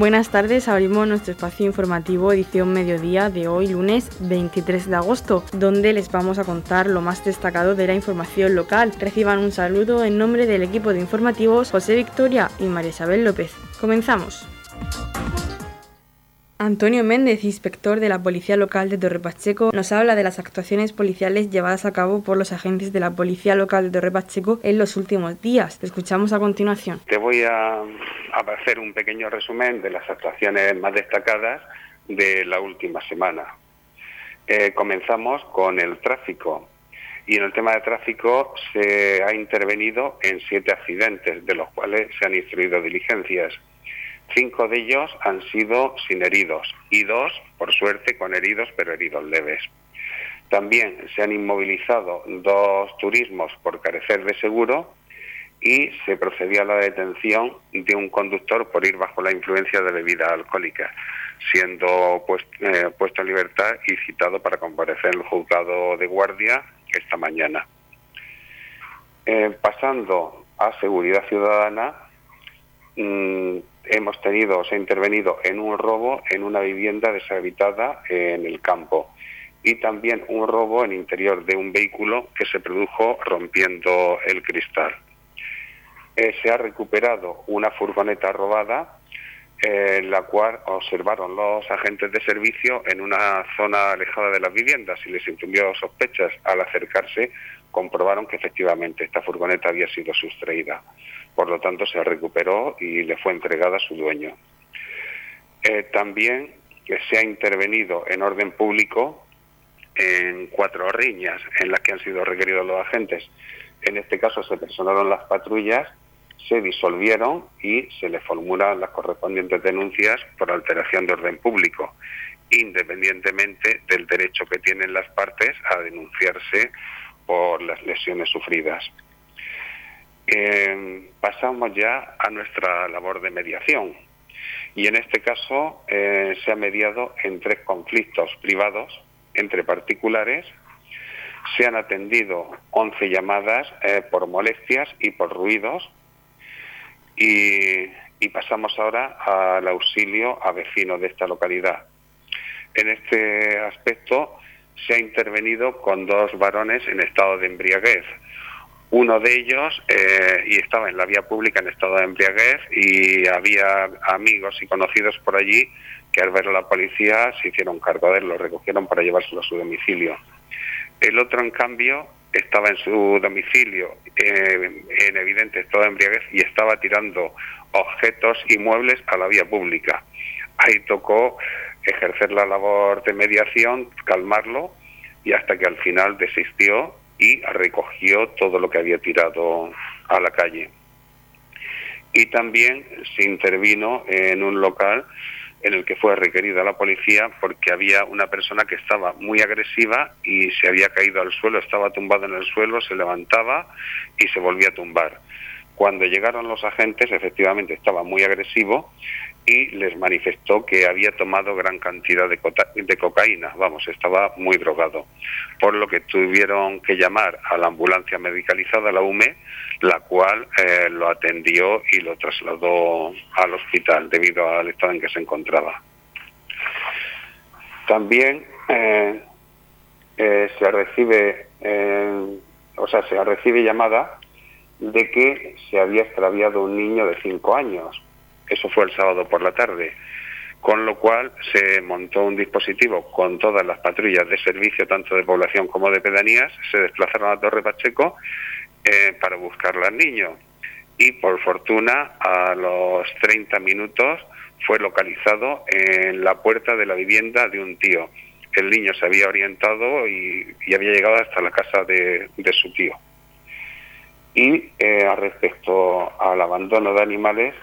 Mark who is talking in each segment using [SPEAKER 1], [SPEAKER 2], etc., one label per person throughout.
[SPEAKER 1] Buenas tardes, abrimos nuestro espacio informativo edición mediodía de hoy lunes 23 de agosto, donde les vamos a contar lo más destacado de la información local. Reciban un saludo en nombre del equipo de informativos José Victoria y María Isabel López. Comenzamos. Antonio Méndez, inspector de la Policía Local de Torre Pacheco, nos habla de las actuaciones policiales llevadas a cabo por los agentes de la Policía Local de Torre Pacheco en los últimos días. escuchamos a continuación.
[SPEAKER 2] Te voy a, hacer un pequeño resumen de las actuaciones más destacadas de la última semana. Eh, comenzamos con el tráfico. Y en el tema de tráfico se ha intervenido en siete accidentes, de los cuales se han instruido diligencias. Cinco de ellos han sido sin heridos y dos, por suerte, con heridos, pero heridos leves. También se han inmovilizado dos turismos por carecer de seguro y se procedió a la detención de un conductor por ir bajo la influencia de bebida alcohólica, siendo eh, puesto en libertad y citado para comparecer en el juzgado de guardia esta mañana. Eh, pasando a seguridad ciudadana, mm, hemos tenido, se ha intervenido en un robo en una vivienda deshabitada en el campo y también un robo en interior de un vehículo que se produjo rompiendo el cristal. Eh, se ha recuperado una furgoneta robada, eh, la cual observaron los agentes de servicio en una zona alejada de las viviendas y les imprimió sospechas. Al acercarse, comprobaron que efectivamente esta furgoneta había sido sustraída por lo tanto se recuperó y le fue entregada a su dueño. Eh, también se ha intervenido en orden público en cuatro riñas en las que han sido requeridos los agentes. En este caso se personaron las patrullas, se disolvieron y se le formulan las correspondientes denuncias por alteración de orden público, independientemente del derecho que tienen las partes a denunciarse por las lesiones sufridas. Eh, pasamos ya a nuestra labor de mediación. Y en este caso eh, se ha mediado en tres conflictos privados entre particulares. Se han atendido 11 llamadas eh, por molestias y por ruidos. Y, y pasamos ahora al auxilio a vecinos de esta localidad. En este aspecto se ha intervenido con dos varones en estado de embriaguez uno de ellos eh, y estaba en la vía pública en estado de embriaguez y había amigos y conocidos por allí que al ver a la policía se hicieron cargo de él, lo recogieron para llevárselo a su domicilio. El otro, en cambio, estaba en su domicilio eh, en evidente estado de embriaguez y estaba tirando objetos y muebles a la vía pública. Ahí tocó ejercer la labor de mediación, calmarlo y hasta que al final desistió y recogió todo lo que había tirado a la calle. Y también se intervino en un local en el que fue requerida la policía porque había una persona que estaba muy agresiva y se había caído al suelo, estaba tumbado en el suelo, se levantaba y se volvía a tumbar. Cuando llegaron los agentes, efectivamente estaba muy agresivo y les manifestó que había tomado gran cantidad de, cocaína, vamos, estaba muy drogado, por lo que tuvieron que llamar a la ambulancia medicalizada, la UME, la cual eh, lo atendió y lo trasladó al hospital debido al estado en que se encontraba. También eh, eh, se recibe, o sea, se recibe llamada de que se había extraviado un niño de cinco años eso fue el sábado por la tarde. Con lo cual se montó un dispositivo con todas las patrullas de servicio, tanto de población como de pedanías, se desplazaron a Torre Pacheco eh, para buscar al niño. Y por fortuna, a los 30 minutos fue localizado en la puerta de la vivienda de un tío. El niño se había orientado y, había llegado hasta la casa de, su tío. Y eh, respecto al abandono de animales,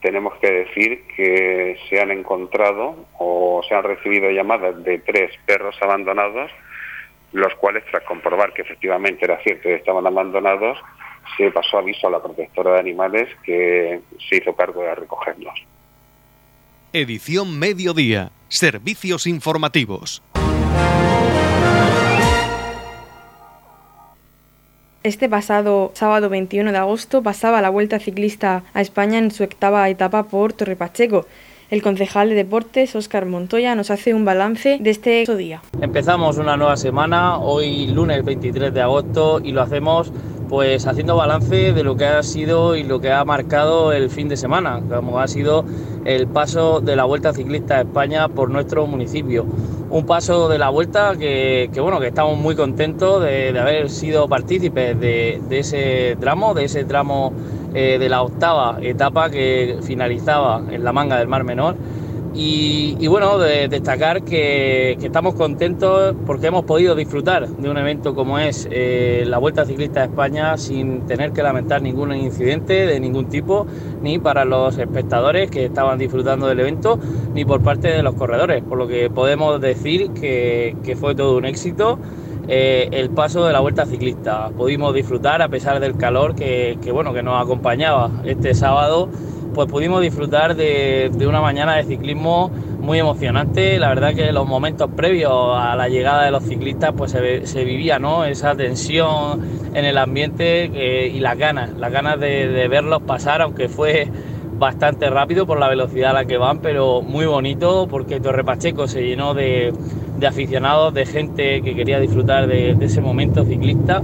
[SPEAKER 2] tenemos que decir que se han encontrado o se han recibido llamadas de tres perros abandonados, los cuales tras comprobar que efectivamente era cierto que estaban abandonados, se pasó aviso a la protectora de animales que se hizo cargo de recogerlos.
[SPEAKER 3] Edición Mediodía. Servicios informativos.
[SPEAKER 1] Este pasado sábado 21 de agosto pasaba la Vuelta Ciclista a España en su octava etapa por Torre Pacheco. El concejal de deportes, Óscar Montoya, nos hace un balance de este día.
[SPEAKER 4] Empezamos una nueva semana, hoy lunes 23 de agosto, y lo hacemos pues haciendo balance de lo que ha sido y lo que ha marcado el fin de semana, como ha sido el paso de la Vuelta Ciclista a España por nuestro municipio. Un paso de la Vuelta que, bueno, que estamos muy contentos de, haber sido partícipes de, ese tramo, de ese tramo eh, de la octava etapa que finalizaba en la manga del Mar Menor y, bueno, de destacar que, estamos contentos porque hemos podido disfrutar de un evento como es eh, la Vuelta Ciclista de España sin tener que lamentar ningún incidente de ningún tipo, ni para los espectadores que estaban disfrutando del evento, ni por parte de los corredores, por lo que podemos decir que, fue todo un éxito. Eh, el paso de la vuelta ciclista. Pudimos disfrutar a pesar del calor que, bueno, que nos acompañaba este sábado pues pudimos disfrutar de, una mañana de ciclismo muy emocionante. La verdad que los momentos previos a la llegada de los ciclistas pues se, vivía ¿no? esa tensión en el ambiente eh, y las ganas, las ganas de, verlos pasar, aunque fue bastante rápido por la velocidad a la que van, pero muy bonito porque Torre Pacheco se llenó de, aficionados, de gente que quería disfrutar de, ese momento ciclista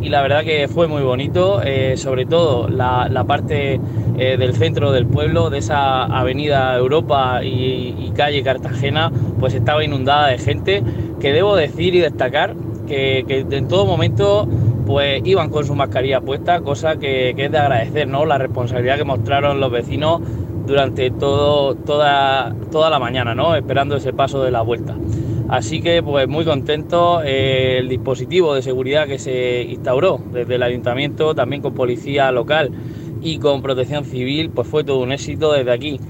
[SPEAKER 4] y la verdad que fue muy bonito, eh, sobre todo la parte eh, del centro del pueblo, de esa avenida Europa y, calle Cartagena, pues estaba inundada de gente que debo decir y destacar que, en todo momento pues iban con su mascarilla puesta, cosa que, es de agradecer, ¿no? La responsabilidad que mostraron los vecinos durante todo, toda, toda la mañana, ¿no? Esperando ese paso de la vuelta. Así que pues muy contento eh, el dispositivo de seguridad que se instauró desde el ayuntamiento, también con policía local y con protección civil, pues fue todo un éxito desde aquí.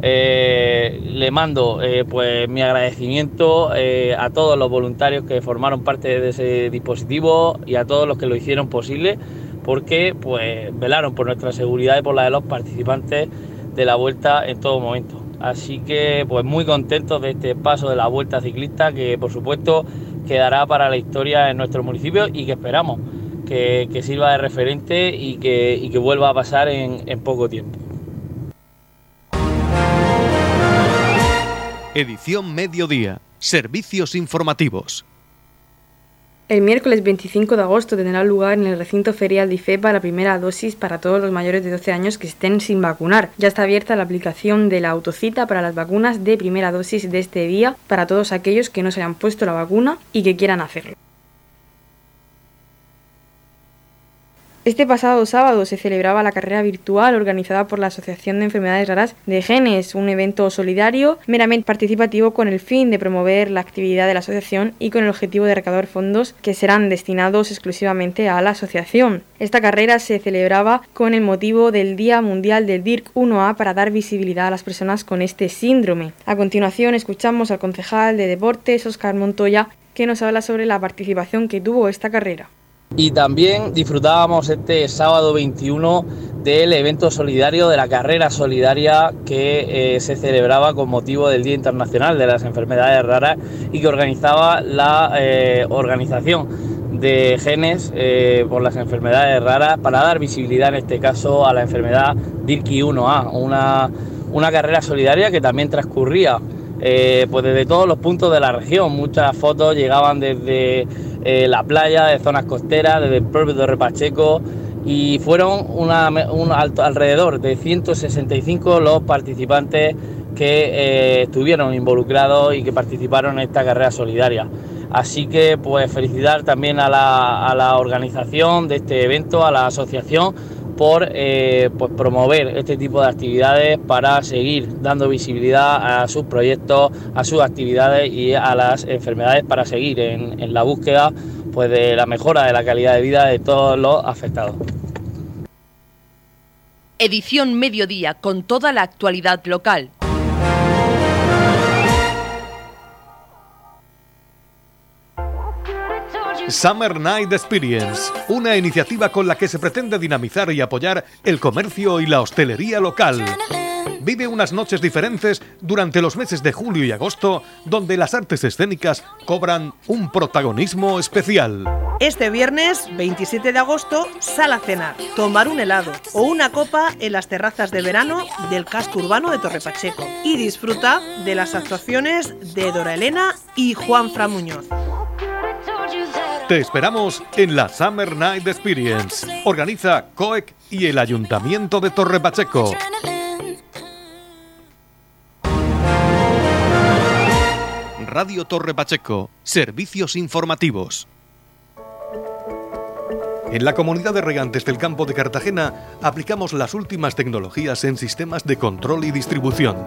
[SPEAKER 4] Eh, le mando eh, pues mi agradecimiento a todos los voluntarios que formaron parte de ese dispositivo y a todos los que lo hicieron posible porque pues velaron por nuestra seguridad y por la de los participantes de la vuelta en todo momento. Así que pues muy contentos de este paso de la vuelta ciclista que por supuesto quedará para la historia en nuestro municipio y que esperamos que, sirva de referente y que, que vuelva a pasar en, en poco tiempo.
[SPEAKER 3] Edición Mediodía. Servicios informativos.
[SPEAKER 1] El miércoles 25 de agosto tendrá lugar en el recinto ferial de IFEPA la primera dosis para todos los mayores de 12 años que estén sin vacunar. Ya está abierta la aplicación de la autocita para las vacunas de primera dosis de este día para todos aquellos que no se hayan puesto la vacuna y que quieran hacerlo. Este pasado sábado se celebraba la carrera virtual organizada por la Asociación de Enfermedades Raras de Genes, un evento solidario meramente participativo con el fin de promover la actividad de la asociación y con el objetivo de recaudar fondos que serán destinados exclusivamente a la asociación. Esta carrera se celebraba con el motivo del Día Mundial del DIRC 1A para dar visibilidad a las personas con este síndrome. A continuación escuchamos al concejal de Deportes, Oscar Montoya, que nos habla sobre la participación que tuvo esta carrera.
[SPEAKER 4] Y también disfrutábamos este sábado 21 del evento solidario, de la carrera solidaria que eh, se celebraba con motivo del Día Internacional de las Enfermedades Raras y que organizaba la eh, organización de genes eh, por las enfermedades raras para dar visibilidad en este caso a la enfermedad DIRKI 1A, una, una carrera solidaria que también transcurría pues desde todos los puntos de la región. Muchas fotos llegaban desde eh, la playa, de zonas costeras, desde el propio Torre Pacheco y fueron una, un alrededor de 165 los participantes que eh, estuvieron involucrados y que participaron en esta carrera solidaria. Así que pues felicitar también a la, a la organización de este evento, a la asociación por eh, pues, promover este tipo de actividades para seguir dando visibilidad a sus proyectos, a sus actividades y a las enfermedades para seguir en, la búsqueda pues, de la mejora de la calidad de vida de todos los afectados.
[SPEAKER 5] Edición Mediodía con toda la actualidad local.
[SPEAKER 3] Summer Night Experience, una iniciativa con la que se pretende dinamizar y apoyar el comercio y la hostelería local. Vive unas noches diferentes durante los meses de julio y agosto, donde las artes escénicas cobran un protagonismo especial.
[SPEAKER 6] Este viernes 27 de agosto, sal a cenar, tomar un helado o una copa en las terrazas de verano del casco urbano de Torre Pacheco y disfruta de las actuaciones de Dora Elena y Juan Fra Muñoz.
[SPEAKER 3] Te esperamos en la Summer Night Experience. Organiza COEC y el Ayuntamiento de Torre Pacheco. Radio Torre Pacheco, servicios informativos. En la comunidad de regantes del campo de Cartagena aplicamos las últimas tecnologías en sistemas de control y distribución,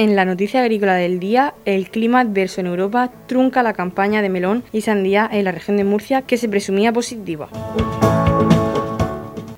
[SPEAKER 1] En la noticia agrícola del día, el clima adverso en Europa trunca la campaña de melón y sandía en la región de Murcia que se presumía positiva.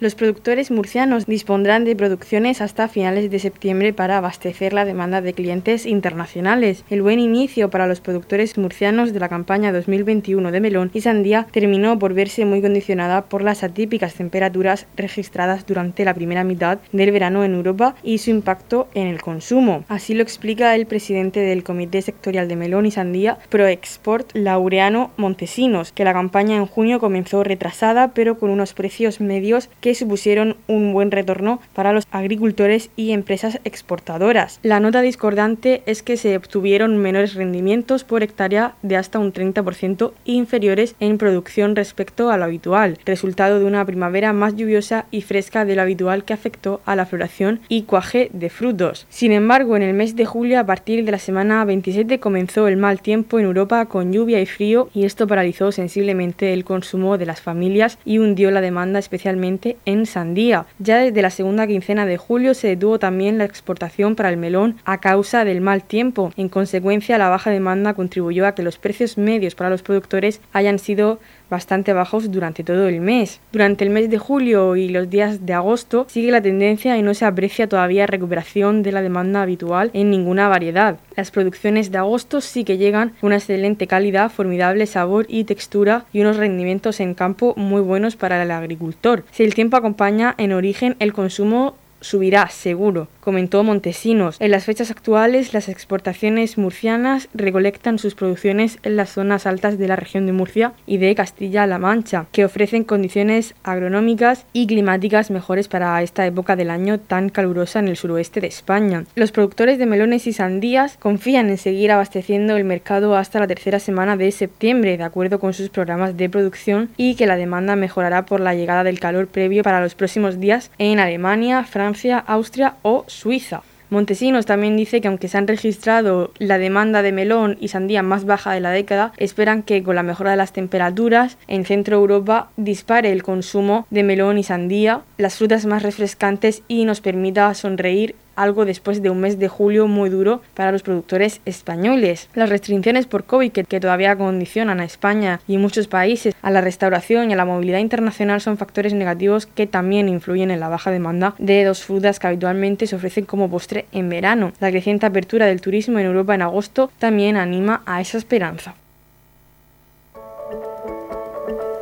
[SPEAKER 1] Los productores murcianos dispondrán de producciones hasta finales de septiembre para abastecer la demanda de clientes internacionales. El buen inicio para los productores murcianos de la campaña 2021 de melón y sandía terminó por verse muy condicionada por las atípicas temperaturas registradas durante la primera mitad del verano en Europa y su impacto en el consumo. Así lo explica el presidente del Comité Sectorial de Melón y Sandía, ProExport, Laureano Montesinos, que la campaña en junio comenzó retrasada pero con unos precios medios que supusieron un buen retorno para los agricultores y empresas exportadoras. La nota discordante es que se obtuvieron menores rendimientos por hectárea de hasta un 30% inferiores en producción respecto a lo habitual, resultado de una primavera más lluviosa y fresca de lo habitual que afectó a la floración y cuaje de frutos. Sin embargo, en el mes de julio, a partir de la semana 27, comenzó el mal tiempo en Europa con lluvia y frío y esto paralizó sensiblemente el consumo de las familias y hundió la demanda especialmente en sandía. Ya desde la segunda quincena de julio se detuvo también la exportación para el melón a causa del mal tiempo. En consecuencia, la baja demanda contribuyó a que los precios medios para los productores hayan sido bastante bajos durante todo el mes. Durante el mes de julio y los días de agosto sigue la tendencia y no se aprecia todavía recuperación de la demanda habitual en ninguna variedad. Las producciones de agosto sí que llegan con una excelente calidad, formidable sabor y textura y unos rendimientos en campo muy buenos para el agricultor. Si el tiempo acompaña en origen el consumo subirá, seguro, comentó Montesinos. En las fechas actuales, las exportaciones murcianas recolectan sus producciones en las zonas altas de la región de Murcia y de Castilla-La Mancha, que ofrecen condiciones agronómicas y climáticas mejores para esta época del año tan calurosa en el suroeste de España. Los productores de melones y sandías confían en seguir abasteciendo el mercado hasta la tercera semana de septiembre, de acuerdo con sus programas de producción, y que la demanda mejorará por la llegada del calor previo para los próximos días en Alemania, Francia, Austria o Suiza. Montesinos también dice que aunque se han registrado la demanda de melón y sandía más baja de la década, esperan que con la mejora de las temperaturas en Centro Europa dispare el consumo de melón y sandía, las frutas más refrescantes y nos permita sonreír algo después de un mes de julio muy duro para los productores españoles. Las restricciones por COVID que, todavía condicionan a España y muchos países a la restauración y a la movilidad internacional son factores negativos que también influyen en la baja demanda de dos frutas que habitualmente se ofrecen como postre en verano. La creciente apertura del turismo en Europa en agosto también anima a esa esperanza.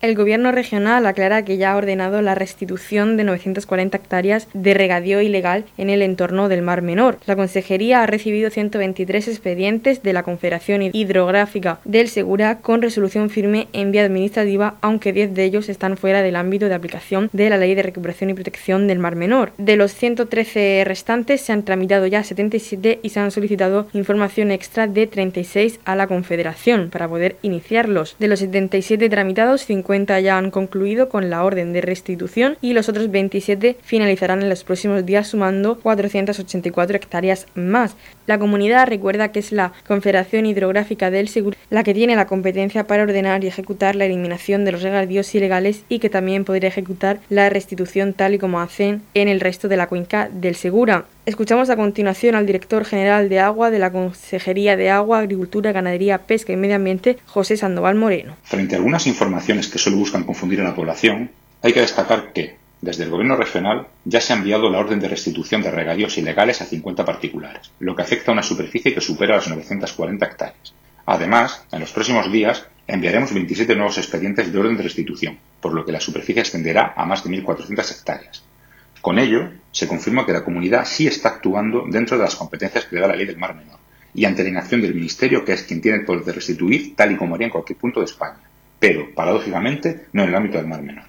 [SPEAKER 1] El gobierno regional aclara que ya ha ordenado la restitución de 940 hectáreas de regadío ilegal en el entorno del Mar Menor. La Consejería ha recibido 123 expedientes de la Confederación Hidrográfica del Segura con resolución firme en vía administrativa, aunque 10 de ellos están fuera del ámbito de aplicación de la Ley de Recuperación y Protección del Mar Menor. De los 113 restantes se han tramitado ya 77 y se han solicitado información extra de 36 a la Confederación para poder iniciarlos. De los 77 tramitados, 50 50 ya han concluido con la orden de restitución y los otros 27 finalizarán en los próximos días sumando 484 hectáreas más. La comunidad recuerda que es la Confederación Hidrográfica del Seguro la que tiene la competencia para ordenar y ejecutar la eliminación de los regadíos ilegales y que también podría ejecutar la restitución tal y como hacen en el resto de la cuenca del Segura. Escuchamos a continuación al director general de Agua de la Consejería de Agua, Agricultura, Ganadería, Pesca y Medio Ambiente, José Sandoval Moreno.
[SPEAKER 7] Frente a algunas informaciones que solo buscan confundir a la población, hay que destacar que, desde el Gobierno regional, ya se ha enviado la orden de restitución de regadíos ilegales a 50 particulares, lo que afecta a una superficie que supera las 940 hectáreas. Además, en los próximos días enviaremos 27 nuevos expedientes de orden de restitución, por lo que la superficie extenderá a más de 1.400 hectáreas. Con ello, se confirma que la comunidad sí está actuando dentro de las competencias que le da la ley del Mar Menor y ante la inacción del Ministerio, que es quien tiene el poder de restituir, tal y como haría en cualquier punto de España, pero, paradójicamente, no en el ámbito del Mar Menor.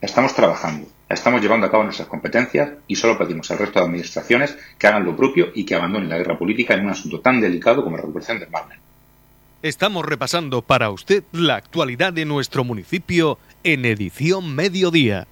[SPEAKER 7] Estamos trabajando, estamos llevando a cabo nuestras competencias y solo pedimos al resto de administraciones que hagan lo propio y que abandonen la guerra política en un asunto tan delicado como la recuperación del Mar Menor.
[SPEAKER 3] Estamos repasando para usted la actualidad de nuestro municipio en edición mediodía.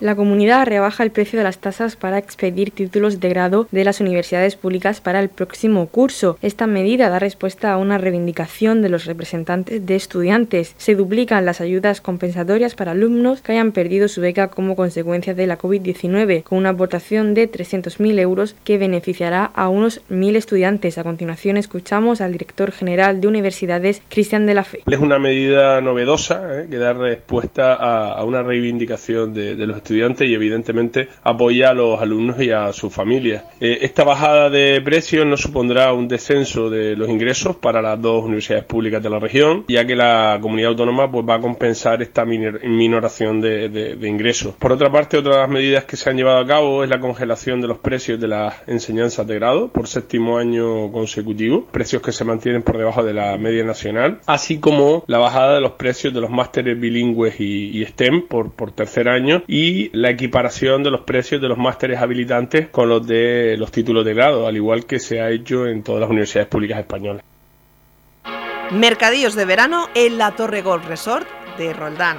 [SPEAKER 1] La comunidad rebaja el precio de las tasas para expedir títulos de grado de las universidades públicas para el próximo curso. Esta medida da respuesta a una reivindicación de los representantes de estudiantes. Se duplican las ayudas compensatorias para alumnos que hayan perdido su beca como consecuencia de la COVID-19, con una aportación de 300.000 euros que beneficiará a unos 1.000 estudiantes. A continuación escuchamos al director general de universidades, Cristian de la Fe.
[SPEAKER 8] Es una medida novedosa ¿eh? que da respuesta a, una reivindicación de, de los estudiantes estudiantes y evidentemente apoya a los alumnos y a sus familias. Eh, esta bajada de precios no supondrá un descenso de los ingresos para las dos universidades públicas de la región, ya que la comunidad autónoma pues, va a compensar esta minoración de, ingresos. Por otra parte, otras medidas que se han llevado a cabo es la congelación de los precios de las enseñanzas de grado por séptimo año consecutivo, precios que se mantienen por debajo de la media nacional, así como la bajada de los precios de los másteres bilingües y, STEM por, por tercer año y la equiparación de los precios de los másteres habilitantes con los de los títulos de grado, al igual que se ha hecho en todas las universidades públicas españolas.
[SPEAKER 6] Mercadillos de verano en la Torre Golf Resort de Roldán,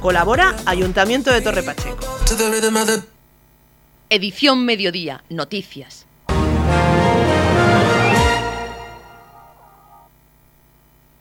[SPEAKER 6] Colabora Ayuntamiento de Torre Pacheco.
[SPEAKER 5] Edición Mediodía, Noticias.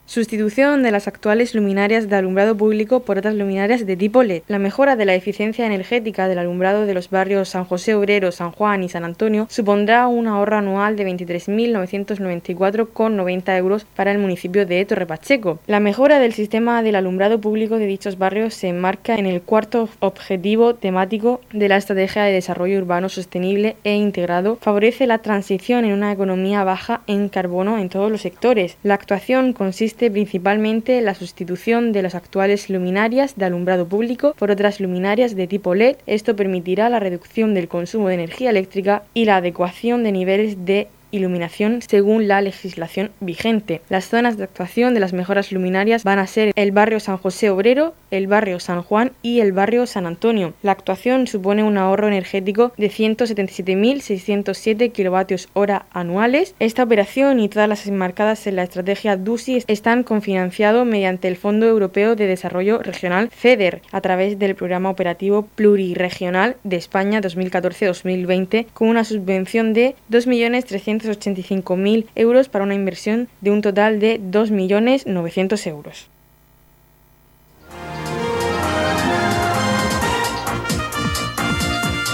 [SPEAKER 1] Sustitución de las actuales luminarias de alumbrado público por otras luminarias de tipo LED. La mejora de la eficiencia energética del alumbrado de los barrios San José Obrero, San Juan y San Antonio supondrá un ahorro anual de 23.994,90 euros para el municipio de Torre Pacheco. La mejora del sistema del alumbrado público de dichos barrios se enmarca en el cuarto objetivo temático de la Estrategia de Desarrollo Urbano Sostenible e Integrado. Favorece la transición en una economía baja en carbono en todos los sectores. La actuación consiste principalmente la sustitución de las actuales luminarias de alumbrado público por otras luminarias de tipo LED. Esto permitirá la reducción del consumo de energía eléctrica y la adecuación de niveles de iluminación según la legislación vigente. Las zonas de actuación de las mejoras luminarias van a ser el barrio San José Obrero, el barrio San Juan y el barrio San Antonio. La actuación supone un ahorro energético de 177.607 kilovatios hora anuales. Esta operación y todas las enmarcadas en la estrategia DUSI están cofinanciados mediante el Fondo Europeo de Desarrollo Regional FEDER a través del Programa Operativo Pluriregional de España 2014-2020 con una subvención de 2.300.000 285.000 euros para una inversión de un total de 2.900.000 euros.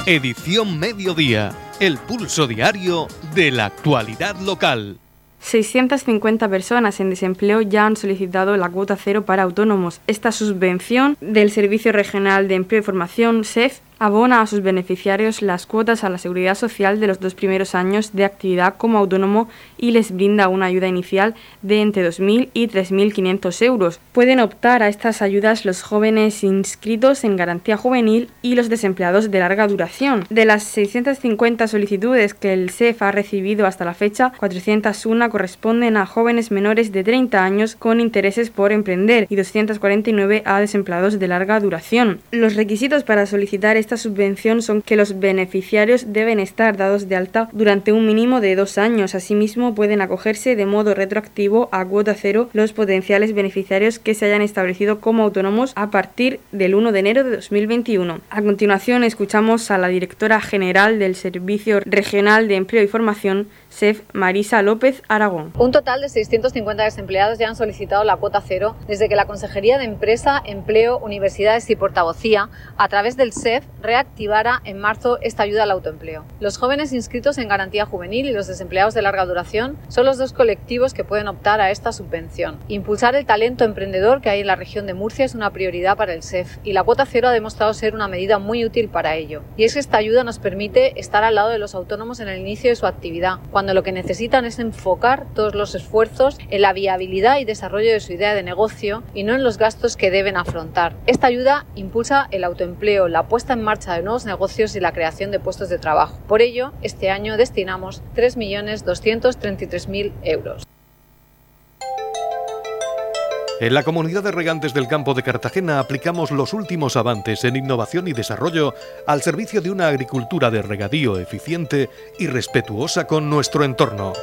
[SPEAKER 3] Edición Mediodía, el pulso diario de la actualidad local.
[SPEAKER 1] 650 personas en desempleo ya han solicitado la cuota cero para autónomos. Esta subvención del Servicio Regional de Empleo y Formación, SEF, abona a sus beneficiarios las cuotas a la seguridad social de los dos primeros años de actividad como autónomo y les brinda una ayuda inicial de entre 2.000 y 3.500 euros. Pueden optar a estas ayudas los jóvenes inscritos en garantía juvenil y los desempleados de larga duración. De las 650 solicitudes que el SEF ha recibido hasta la fecha, 401 corresponden a jóvenes menores de 30 años con intereses por emprender y 249 a desempleados de larga duración. Los requisitos para solicitar esta subvención son que los beneficiarios deben estar dados de alta durante un mínimo de dos años. Asimismo, pueden acogerse de modo retroactivo a cuota cero los potenciales beneficiarios que se hayan establecido como autónomos a partir del 1 de enero de 2021. A continuación, escuchamos a la directora general del Servicio Regional de Empleo y Formación, SEF Marisa López Aragón.
[SPEAKER 9] Un total de 650 desempleados ya han solicitado la cuota cero desde que la Consejería de Empresa, Empleo, Universidades y Portavocía, a través del SEF, reactivara en marzo esta ayuda al autoempleo. Los jóvenes inscritos en garantía juvenil y los desempleados de larga duración son los dos colectivos que pueden optar a esta subvención. Impulsar el talento emprendedor que hay en la región de Murcia es una prioridad para el SEF y la cuota cero ha demostrado ser una medida muy útil para ello. Y es que esta ayuda nos permite estar al lado de los autónomos en el inicio de su actividad, cuando lo que necesitan es enfocar todos los esfuerzos en la viabilidad y desarrollo de su idea de negocio y no en los gastos que deben afrontar. Esta ayuda impulsa el autoempleo, la puesta en marcha de nuevos negocios y la creación de puestos de trabajo. Por ello, este año destinamos 3.233.000 euros.
[SPEAKER 3] En la comunidad de regantes del campo de Cartagena aplicamos los últimos avances en innovación y desarrollo al servicio de una agricultura de regadío eficiente y respetuosa con nuestro entorno.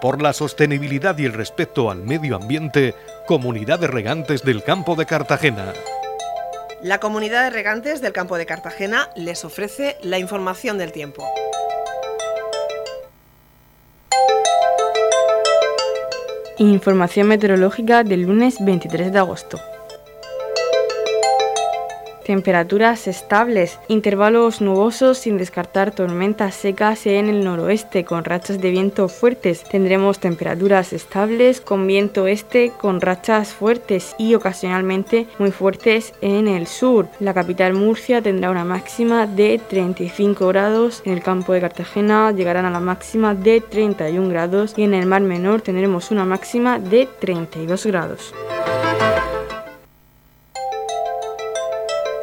[SPEAKER 3] Por la sostenibilidad y el respeto al medio ambiente, Comunidad de Regantes del Campo de Cartagena.
[SPEAKER 6] La comunidad de regantes del campo de Cartagena les ofrece la información del tiempo.
[SPEAKER 1] Información meteorológica del lunes 23 de agosto. Temperaturas estables, intervalos nubosos sin descartar tormentas secas en el noroeste con rachas de viento fuertes. Tendremos temperaturas estables con viento este con rachas fuertes y ocasionalmente muy fuertes en el sur. La capital Murcia tendrá una máxima de 35 grados, en el campo de Cartagena llegarán a la máxima de 31 grados y en el mar menor tendremos una máxima de 32 grados.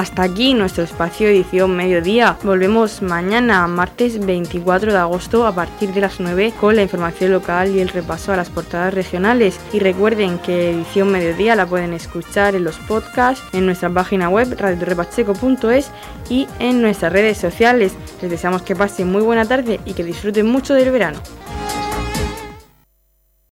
[SPEAKER 1] Hasta aquí nuestro espacio edición mediodía. Volvemos mañana, martes 24 de agosto, a partir de las 9 con la información local y el repaso a las portadas regionales. Y recuerden que edición mediodía la pueden escuchar en los podcasts, en nuestra página web radiorepacheco.es y en nuestras redes sociales. Les deseamos que pasen muy buena tarde y que disfruten mucho del verano.